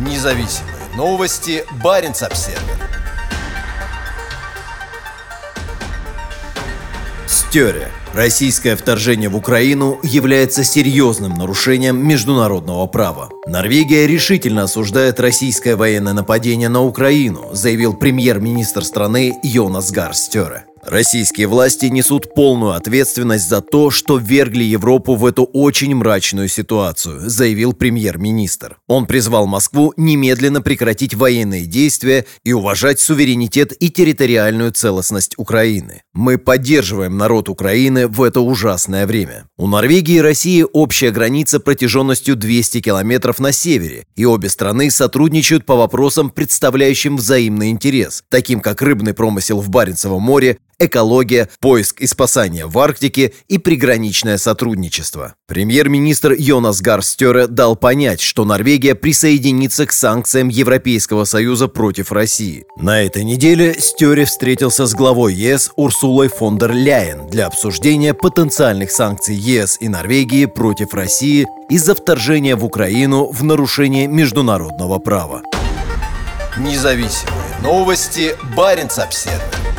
Независимые новости. Барин обсерва Стере. Российское вторжение в Украину является серьезным нарушением международного права. Норвегия решительно осуждает российское военное нападение на Украину, заявил премьер-министр страны Йонас Гар Стере. Российские власти несут полную ответственность за то, что вергли Европу в эту очень мрачную ситуацию, заявил премьер-министр. Он призвал Москву немедленно прекратить военные действия и уважать суверенитет и территориальную целостность Украины. Мы поддерживаем народ Украины в это ужасное время. У Норвегии и России общая граница протяженностью 200 километров на севере, и обе страны сотрудничают по вопросам, представляющим взаимный интерес, таким как рыбный промысел в Баренцевом море, экология, поиск и спасание в Арктике и приграничное сотрудничество. Премьер-министр Йонас Гарстере дал понять, что Норвегия присоединится к санкциям Европейского Союза против России. На этой неделе Стере встретился с главой ЕС Урсулой фон дер Ляйен для обсуждения потенциальных санкций ЕС и Норвегии против России из-за вторжения в Украину в нарушение международного права. Независимые новости. Барин обседный.